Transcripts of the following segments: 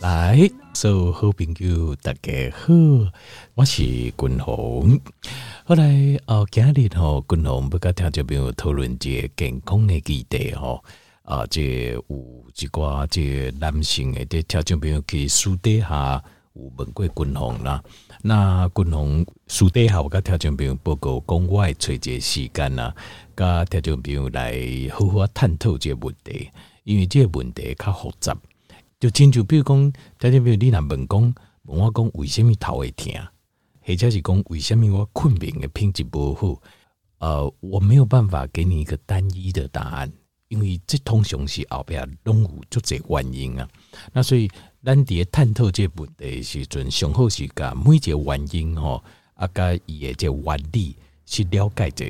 来，所有好朋友大家好，我是君鸿。后来哦，今日吼，君鸿不跟听众朋友讨论这健康的议题吼，啊，这有一寡这男性的这听众朋友去私底下有问过君鸿啦。那君鸿私底下我跟听众朋友报告，讲我会找这时间呐，跟听众朋友来好好探讨这问题，因为这问题较复杂。就亲像比如讲，听众朋友你若问讲，问我讲为什么头会痛，或者是讲为什么我困眠的品质不好？呃，我没有办法给你一个单一的答案，因为这通常是后壁拢有足侪原因啊。那所以咱伫探讨这问题的时阵，上好是甲每一个原因吼，啊，甲伊的这原理去了解者，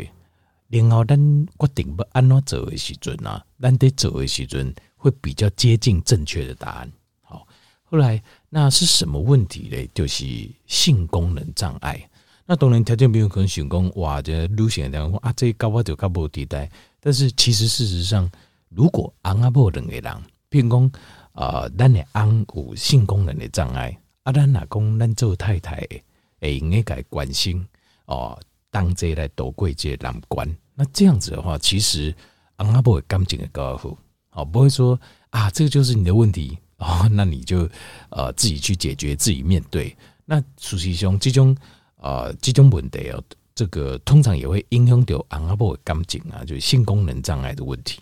然后咱决定要安怎做的时阵啊，咱得做的时阵。会比较接近正确的答案。好，后来那是什么问题嘞？就是性功能障碍。那当然条件没有可能成功哇，这路线讲啊，这高我就高不地带。但是其实事实上，如果昂阿婆两个人，譬如讲啊，咱的昂有性功能的障碍，啊，咱老公咱做太太，诶，应该关心哦，当这来躲过这难关。那这样子的话，其实昂阿婆会感情的高好。好，不会说啊，这个就是你的问题哦，那你就呃自己去解决，自己面对。那实际上这种呃这种问题哦，这个通常也会影响到阿婆的感情啊，就是性功能障碍的问题。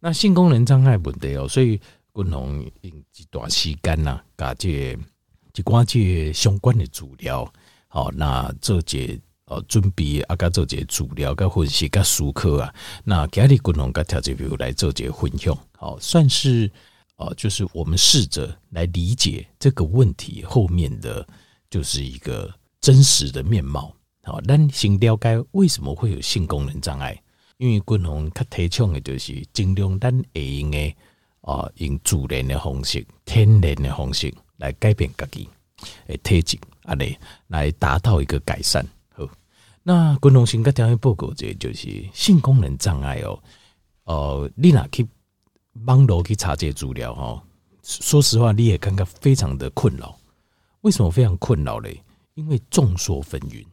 那性功能障碍问题哦，所以君鸿用一段时间呐，搞这一寡这相关的资料，好，那做这。哦，准备啊，甲做这资料、甲分析、甲思考啊。那今日君鸿甲听众朋友来做这分享，好，算是哦，就是我们试着来理解这个问题后面的就是一个真实的面貌。好，咱先了解为什么会有性功能障碍，因为君鸿较提倡的就是尽量咱会用的啊，用自然的方式、天然的方式来改变自己的体质，啊嘞，来达到一个改善。那君鸿先跟大家报告，这就是性功能障碍哦。呃，你哪去网络去查这些资料哈？说实话，你也感觉非常的困扰。为什么非常困扰嘞？因为众说纷纭。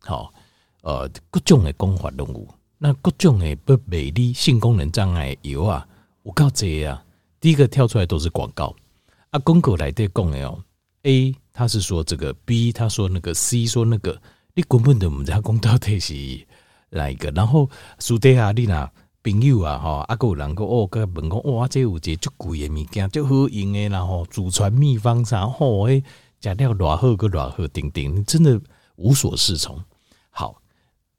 好，呃，各种的讲法拢有，那各种的不美丽性功能障碍有啊，我告这啊，第一个跳出来都是广告啊，广告来对讲的哦。A 他是说这个，B 他说那个，C 说那个。你根本都唔知讲到底是哪一个，然后私底下你那朋友啊，哈，啊，有人讲哦，个问讲哇，这有一个足贵的物件，足好用的，然后祖传秘方啥，吼，诶，食了偌好个偌好，顶顶，你真的无所适从。好，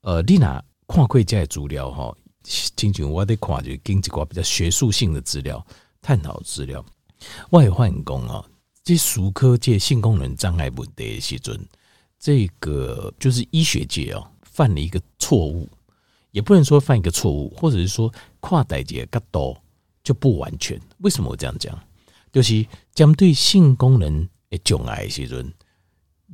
呃，你那看过这些资料哈，亲像我得看就经一个比较学术性的资料，探讨资料，我也发现讲啊，这术科界性功能障碍问题的时阵。这个就是医学界哦，犯了一个错误，也不能说犯一个错误，或者是说跨代界较多就不完全。为什么我这样讲？就是针对性功能的障碍的时阵，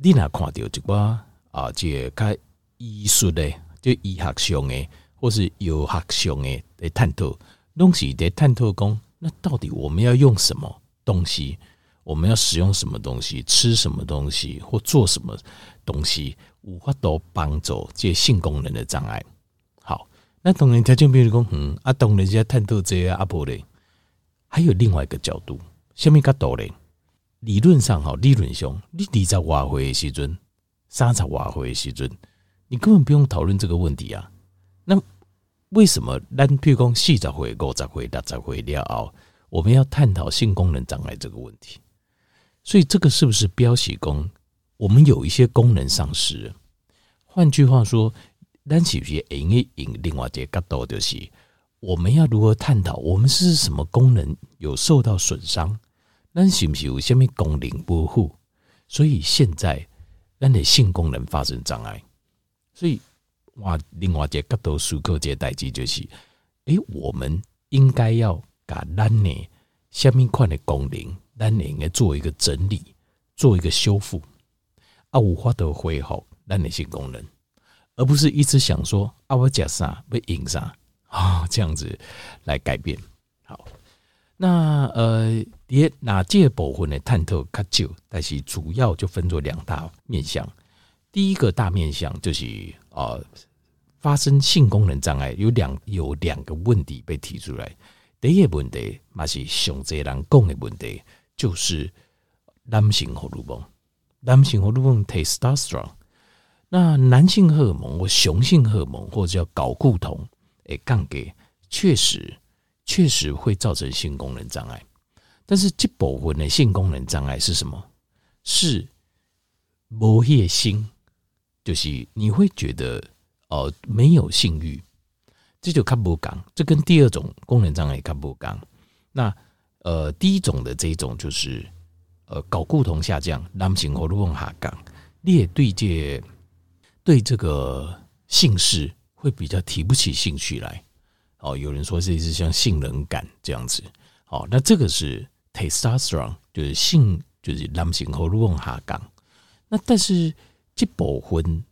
你哪看到一个啊，这个较医术的，就医学上的，或是药学上的来探讨，东西在探讨讲，那到底我们要用什么东西？我们要使用什么东西，吃什么东西，或做什么东西，无法都帮助这性功能的障碍。好，那当然条件比如说，嗯，啊，当然在探讨这些阿婆嘞，还有另外一个角度，什么角度嘞？理论上，哈，理论上，你二十外岁的时阵，三十外岁的时阵，你根本不用讨论这个问题啊。那为什么咱譬如讲四十岁、五十岁、六十岁了后，我们要探讨性功能障碍这个问题？所以这个是不是标示功？我们有一些功能丧失。换句话说，咱是不是应该引另外一个角度，就是我们要如何探讨我们是什么功能有受到损伤？咱是不是有什么功能不护？所以现在咱的性功能发生障碍。所以哇，另外一个角度思考这代际就是，诶，我们应该要把咱的什么款的功能？咱应该做一个整理，做一个修复，啊，无法得恢复咱的性功能，而不是一直想说啊，我吃啥被赢啥啊，这样子来改变。好，那呃，也哪这部分的探讨较少，但是主要就分作两大面向。第一个大面向就是呃，发生性功能障碍有两有两个问题被提出来。第一个问题嘛是上侪人讲的问题，就是男性荷尔蒙，男性荷尔蒙 testosterone。那男性荷尔蒙或雄性荷尔蒙或者叫睾固酮，诶，杠给确实确实会造成性功能障碍。但是这部分的性功能障碍是什么？是没夜性，就是你会觉得哦没有性欲，这就看不讲。这跟第二种功能障碍看不讲。那呃第一种的这种就是呃睾固酮下降，男性荷尔蒙下降，你也对这。对这个性事会比较提不起兴趣来，哦，有人说这是像性冷感这样子，哦，那这个是 testosterone，就是性，就是男性荷尔蒙下降。那但是这部分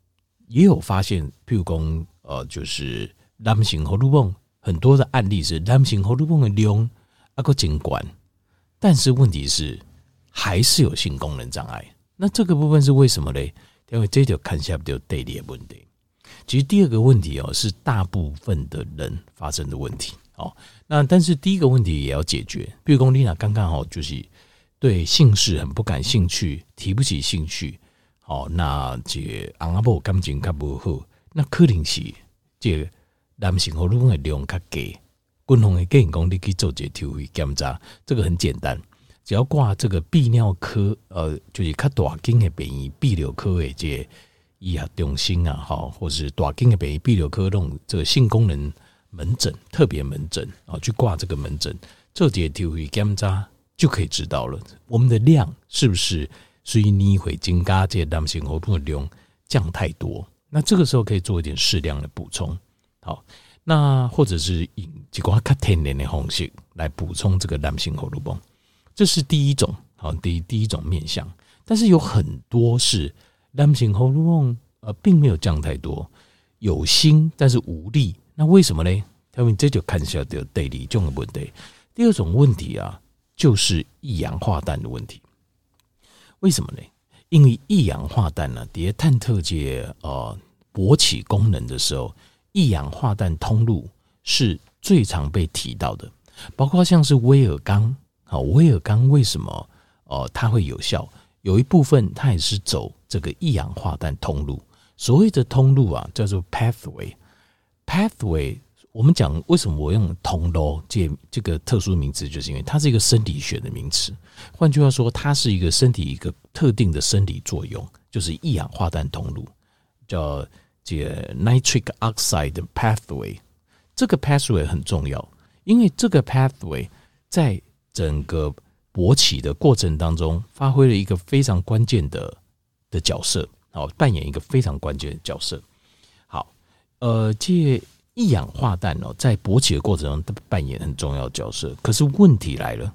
也有发现，譬如说，呃，就是男性荷尔蒙很多的案例是男性荷尔蒙的量啊个尽管，但是问题是还是有性功能障碍。那这个部分是为什么呢？因为这就看下就对立的问题。其实第二个问题哦，是大部分的人发生的问题哦。那但是第一个问题也要解决。比如说丽娜刚刚好就是对性事很不感兴趣，提不起兴趣。好，那这阿婆感情较不好，那可能是这男性荷尔蒙的量较低。共同的建议讲，你去做这体位检查，这个很简单。只要挂这个泌尿科，呃，就是较大间的病院，泌尿科的这医学中心啊，哈，或是大间的病院泌尿科那种这个性功能门诊、特别门诊啊，去挂这个门诊，做这体位检查就可以知道了，我们的量是不是属于你会增加这男性荷尔蒙量降太多？那这个时候可以做一点适量的补充，好，那或者是以几挂较天然的方式来补充这个男性荷尔蒙。这是第一种，好，第第一种面向，但是有很多是男性荷尔蒙呃，并没有降太多，有心但是无力，那为什么呢？他们这就看起来有对立这种的问题。第二种问题啊，就是一氧化氮的问题。为什么呢？因为一氧化氮呢，在探测界呃勃起功能的时候，一氧化氮通路是最常被提到的，包括像是威尔刚。好，威尔刚为什么哦、它会有效？有一部分它也是走这个一氧化氮通路。所谓的通路啊，叫做 pathway。pathway，我们讲为什么我用通路这这个特殊名词，就是因为它是一个生理学的名词。换句话说，它是一个身体一个特定的生理作用，就是一氧化氮通路，叫这 nitric oxide pathway。这个 pathway 很重要，因为这个 pathway 在整个勃起的过程当中，发挥了一个非常关键的的角色，好，扮演一个非常关键的角色。好，呃，这一氧化氮哦，在勃起的过程中扮演很重要的角色。可是问题来了，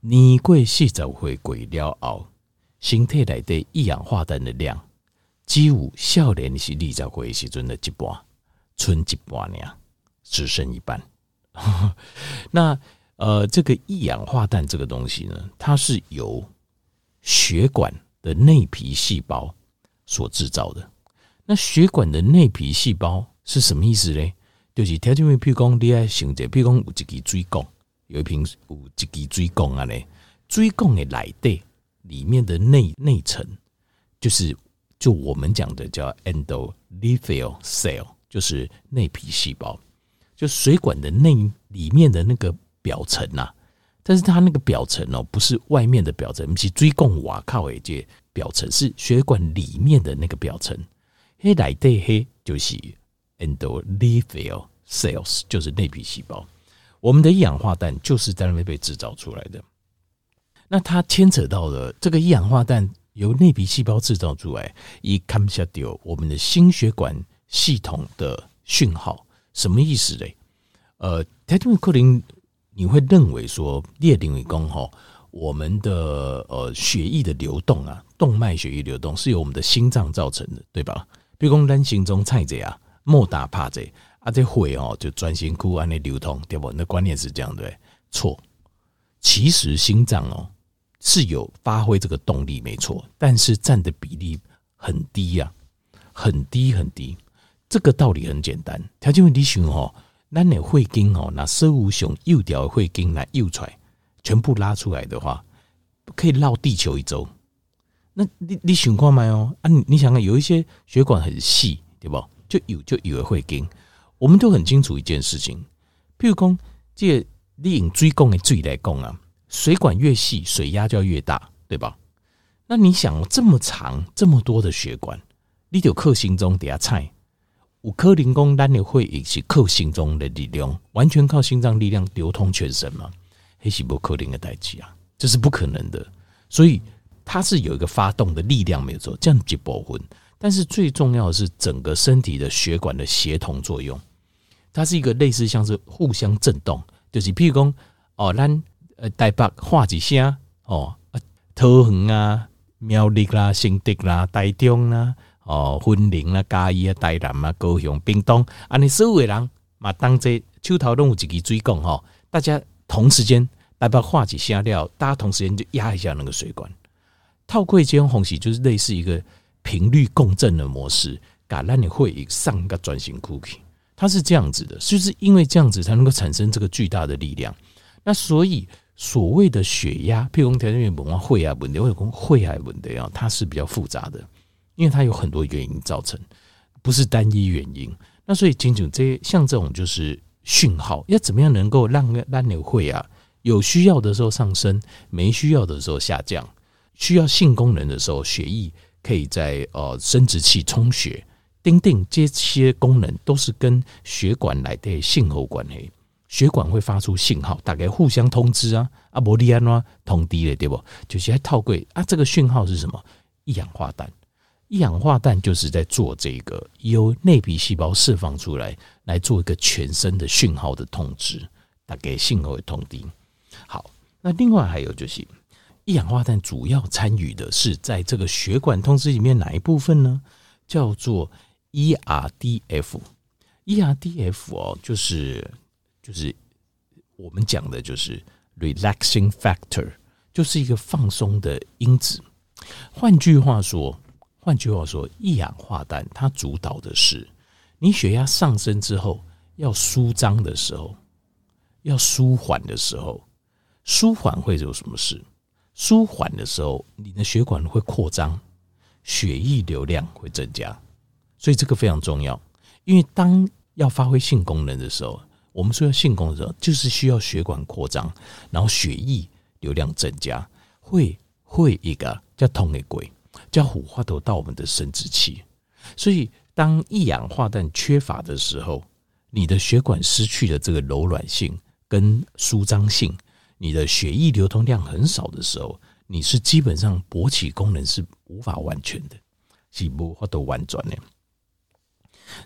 你过四十岁过了后，身体内的一氧化氮的量，几乎少年是二十岁时阵的一半，剩一半呢，只剩一半。那。呃，这个一氧化氮这个东西呢，它是由血管的内皮细胞所制造的。那血管的内皮细胞是什么意思呢？就是条件为，譬如讲你爱想着，譬如讲有一支水管，有一瓶有一支水管啊嘞，水管的内底里面的内内层，就是就我们讲的叫 endothelial cell，就是内皮细胞，就水管的内里面的那个。表层呐，但是它那个表层哦，不是外面的表层，不是椎共瓦靠诶，这表层是血管里面的那个表层。黑来对黑就是 endothelial cells，就是内皮细胞。我们的一氧化氮就是在那边被制造出来的。那它牵扯到了这个一氧化氮由内皮细胞制造出来，以 come 下掉我们的心血管系统的讯号，什么意思嘞？呃，它因为可能。你会认为说，列定为功吼，我们的呃血液的流动啊，动脉血液流动是由我们的心脏造成的，对吧？比如讲，咱心中菜者啊，莫打怕者啊，这血哦就专心哭安尼流通，对不？那观念是这样对？错，其实心脏哦是有发挥这个动力没错，但是占的比例很低呀，很低很低。这个道理很简单，条件问题想哦，咱的会经哦，那生物熊右条会经来右出来，全部拉出来的话，可以绕地球一周。那你你想看没有啊？你你想看有一些血管很细，对不？就有就以为会经，我们都很清楚一件事情，譬如讲，这个你用水管的水来讲啊，水管越细，水压就要越大，对吧？那你想这么长这么多的血管，你就克心中底下菜，五颗零工单的会引起克心中的力量，完全靠心脏力量流通全身吗？黑细胞可能的代志啊，这是不可能的。所以它是有一个发动的力量没有错，这样就保魂。但是最重要的是整个身体的血管的协同作用，它是一个类似像是互相震动，就是譬如说哦，咱呃台北话几声哦，桃园啊、苗栗啦、新竹啦、台中啦、哦、云林啦、嘉义啊、台南啊、高雄、屏东，啊，你所有的人嘛，当这手头拢有一支水管哈，大家同时间台北话几声了，大家同时间就压一下那个水管，套过这种方式就是类似一个。频率共振的模式，橄榄你会上个转型 cookie，它是这样子的，就是因为这样子才能够产生这个巨大的力量。那所以所谓的血压，譬如说条件原本啊会啊问题，或者讲会啊问题啊，它是比较复杂的，因为它有很多原因造成，不是单一原因。那所以仅仅这些像这种就是讯号，要怎么样能够让橄榄会啊有需要的时候上升，没需要的时候下降，需要性功能的时候血液。可以在呃生殖器充血，丁丁这些功能都是跟血管来的信号关系。血管会发出信号，大概互相通知啊，阿伯利安啊通敌了，对不？就是在套柜啊，这个讯号是什么？一氧化氮，一氧化氮就是在做这个由内皮细胞释放出来，来做一个全身的讯号的通知，大概信号的通敌。好，那另外还有就是。一氧化氮主要参与的是在这个血管通知里面哪一部分呢？叫做 ERDF。ERDF 哦，就是就是我们讲的就是 relaxing factor，就是一个放松的因子。换句话说，换句话说，一氧化氮它主导的是你血压上升之后要舒张的时候，要舒缓的时候，舒缓会有什么事？舒缓的时候，你的血管会扩张，血液流量会增加，所以这个非常重要。因为当要发挥性功能的时候，我们说要性功能，就是需要血管扩张，然后血液流量增加，会会一个叫通的轨，叫虎化头到我们的生殖器。所以当一氧化氮缺乏的时候，你的血管失去了这个柔软性跟舒张性。你的血液流通量很少的时候，你是基本上勃起功能是无法完全的，是无法都完转的。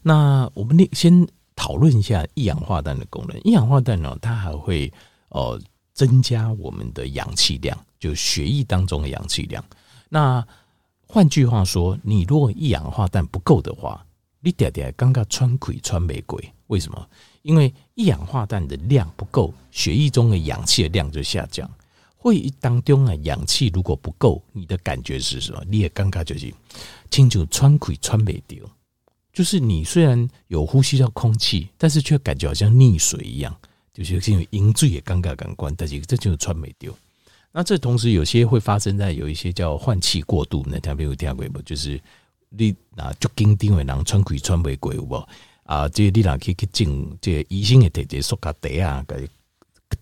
那我们先讨论一下一氧化氮的功能。一氧化氮呢，它还会呃增加我们的氧气量，就血液当中的氧气量。那换句话说，你如果一氧化氮不够的话，你点点刚刚穿鬼穿玫瑰，为什么？因为一氧化氮的量不够，血液中的氧气的量就下降。会议当中啊，氧气如果不够，你的感觉是什么？你也尴尬就是，清楚穿鬼穿没掉，就是你虽然有呼吸到空气，但是却感觉好像溺水一样，就是因为饮醉也尴尬感官，但是这就是穿没丢。那这同时有些会发生在有一些叫换气过度，那听没有听过不？就是你啊，就紧张的人穿鬼穿没过，有无？啊，这个你俩可以去进这个医生的这些塑卡袋啊，给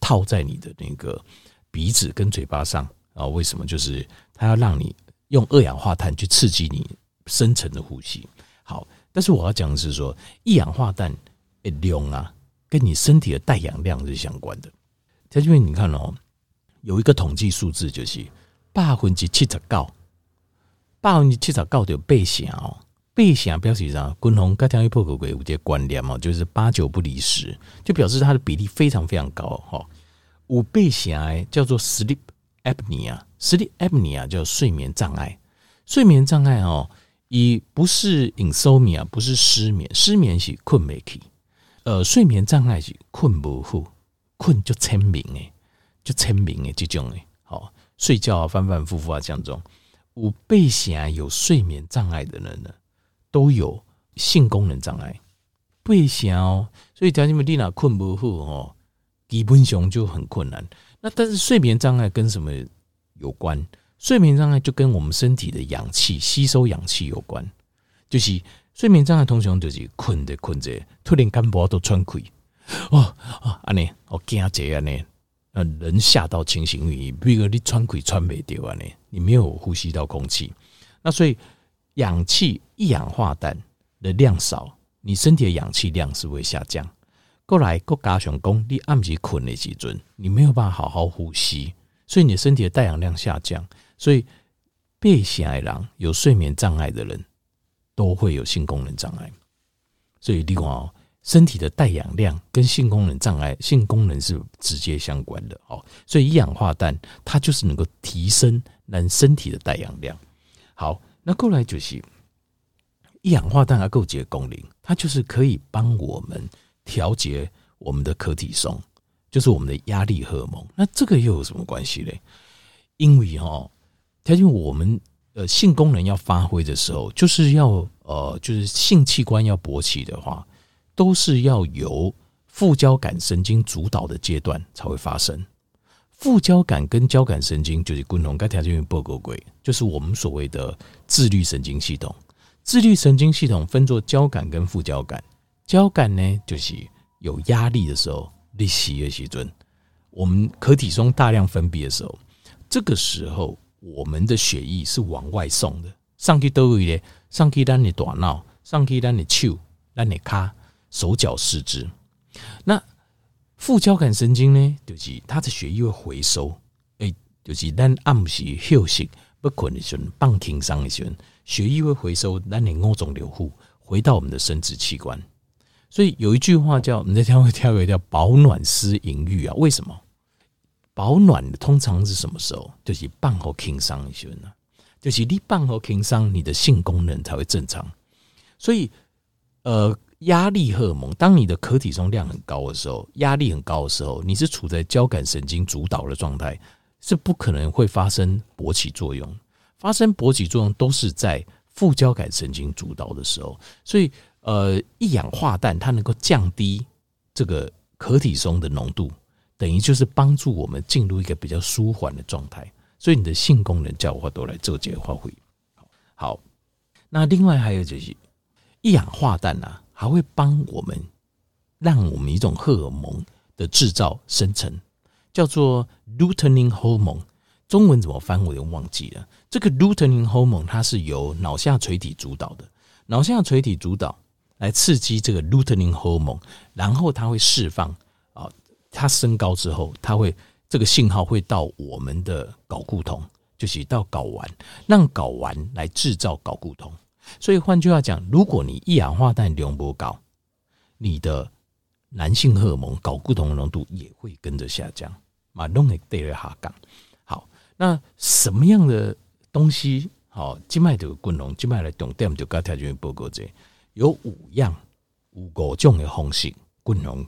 套在你的那个鼻子跟嘴巴上啊？为什么？就是它要让你用二氧化碳去刺激你深层的呼吸。好，但是我要讲的是说，一氧化氮的量啊，跟你身体的带氧量是相关的。在这边你看哦，有一个统计数字，就是百分之七十九，百分之七十九就背下哦。背想表示上，滚红跟天一破口鬼有这关联嘛，就是八九不离十，就表示它的比例非常非常高哈。五背想叫做 sleep apnea，sleep apnea 叫睡眠障碍，睡眠障碍哦，以不是 insomnia，不是失眠，失眠是困没起，呃，睡眠障碍是困不好，困就签名诶，就签名诶，这种诶，好睡觉啊，反反复复啊，这样种有背型有睡眠障碍的人呢，都有性功能障碍。背型哦，所以条件你哪困不好哦，基本上就很困难。那但是睡眠障碍跟什么有关？睡眠障碍就跟我们身体的氧气吸收氧气有关，就是睡眠障碍通常就是困着困着，突然间脖都喘气，哦哦，安尼，我惊这安尼，呃，人吓到清醒于，比如你喘气喘没掉安尼，你没有呼吸到空气，那所以氧气一氧化氮的量少，你身体的氧气量是会下降。过来，过加上讲，你暗时困的时阵，你没有办法好好呼吸，所以你的身体的带氧量下降。所以，背型的人有睡眠障碍的人，都会有性功能障碍。所以，另外哦，身体的带氧量跟性功能障碍、性功能是直接相关的哦。所以，一氧化氮它就是能够提升人身体的带氧量。好，那过来就是一氧化氮它够结功能，它就是可以帮我们调节我们的可体松，就是我们的压力荷尔蒙。那这个又有什么关系嘞？因为哈。条件我们呃性功能要发挥的时候，就是要呃就是性器官要勃起的话，都是要由副交感神经主导的阶段才会发生。副交感跟交感神经就是共同该条件报告轨，就是我们所谓的自律神经系统。自律神经系统分作交感跟副交感。交感呢，就是有压力的时候，利息的时阵，我们可体松大量分泌的时候，这个时候。我们的血液是往外送的，上去都会的，上去咱的大脑，上去咱的手、咱的卡、手脚四肢。那副交感神经呢，就是它的血液会回收，诶，就是咱暗时休息不困的时候，放轻松的时候，血液会回收，咱的五脏六腑回到我们的生殖器官。所以有一句话叫“你在跳会跳一跳保暖思淫欲”啊，为什么？保暖的通常是什么时候？就是半后轻伤一些呢，就是你半后轻伤，你的性功能才会正常。所以，呃，压力荷尔蒙，当你的壳体松量很高的时候，压力很高的时候，你是处在交感神经主导的状态，是不可能会发生勃起作用。发生勃起作用都是在副交感神经主导的时候。所以，呃，一氧化氮它能够降低这个壳体松的浓度。等于就是帮助我们进入一个比较舒缓的状态，所以你的性功能叫我都来做这个发挥。好，那另外还有就是一氧化氮啊，还会帮我们让我们一种荷尔蒙的制造生成，叫做 luteinin hormone。中文怎么翻我又忘记了。这个 luteinin hormone 它是由脑下垂体主导的，脑下垂体主导来刺激这个 luteinin hormone，然后它会释放。它升高之后，它会这个信号会到我们的睾固酮，就是到睾丸，让睾丸来制造睾固酮。所以换句话讲，如果你一氧化氮浓度高，你的男性荷尔蒙睾固酮浓度也会跟着下降，马龙也对了下降。好，那什么样的东西好？静脉的滚龙，静脉来重点就刚才就报告这有五样五个种的方式滚龙。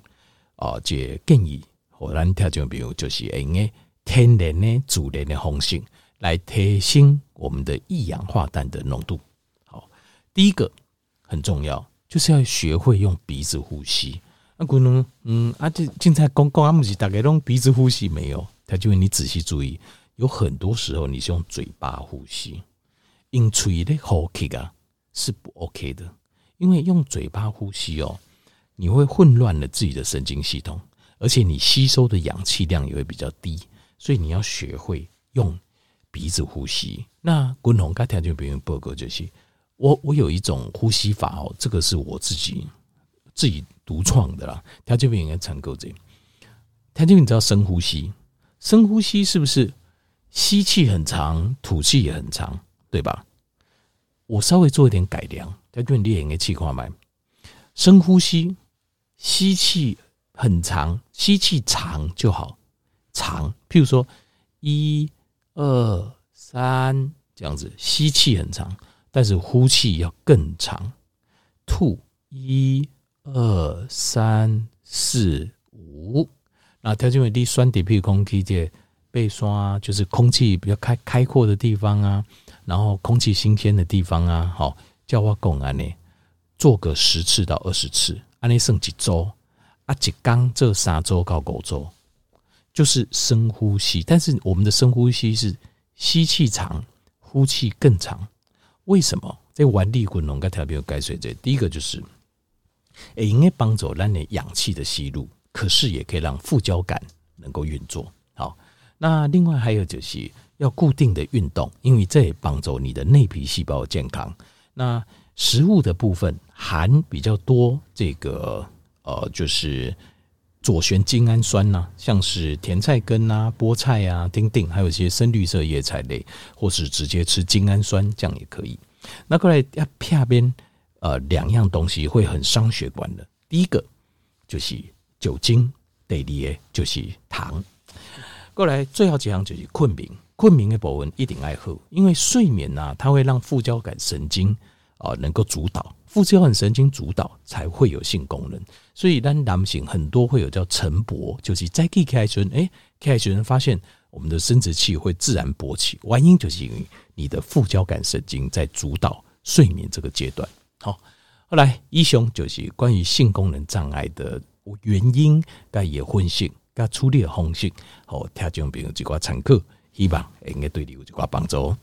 哦，这建议和咱听众朋友就是用个天然的、自然的方式来提升我们的一氧化氮的浓度。好，第一个很重要，就是要学会用鼻子呼吸。那可能，嗯，啊，这现在公公阿不是大概用鼻子呼吸没有？他就问你仔细注意，有很多时候你是用嘴巴呼吸，用嘴的呼吸啊是不 OK 的，因为用嘴巴呼吸哦。你会混乱了自己的神经系统，而且你吸收的氧气量也会比较低，所以你要学会用鼻子呼吸。那滚龙刚条件别人报告就是，我我有一种呼吸法哦，这个是我自己自己独创的啦。条件别应该参考这。条件你知道深呼吸，深呼吸是不是吸气很长，吐气也很长，对吧？我稍微做一点改良，条件你应该气快慢，深呼吸。吸气很长，吸气长就好，长。譬如说，一、二、三这样子，吸气很长，但是呼气要更长。吐一、二、三、四、五，那条件为低酸底皮空气这被刷，就是空气比较开开阔的地方啊，然后空气新鲜的地方啊，好，叫我讲安呢，做个十次到二十次，安尼剩几周啊？一刚这三周到五周，就是深呼吸。但是我们的深呼吸是吸气长，呼气更长。为什么？这原理滚龙跟特别有解释。这第一个就是，诶，应该帮助让你氧气的吸入，可是也可以让副交感能够运作。好，那另外还有就是要固定的运动，因为这也帮助你的内皮细胞健康。那食物的部分含比较多，这个呃，就是左旋精氨酸呐、像是甜菜根啊、菠菜啊、丁丁，还有一些深绿色叶菜类，或是直接吃精氨酸，这样也可以。那过来要片边，呃，两样东西会很伤血管的。第一个就是酒精，第二个就是糖。过来最后几样就是困眠，困眠的部分一定爱喝，因为睡眠呐、它会让副交感神经啊能够主导，副交感神经主导才会有性功能。所以，当男性很多会有叫晨勃，就是在起开时，哎，起开时发现我们的生殖器会自然勃起，原因就是因为。你的副交感神经在主导睡眠这个阶段。好，后来医生就是关于性功能障碍的原因，该也分析，该处理的方式，好，听众朋友几个参考，希望应该对你有一个帮助。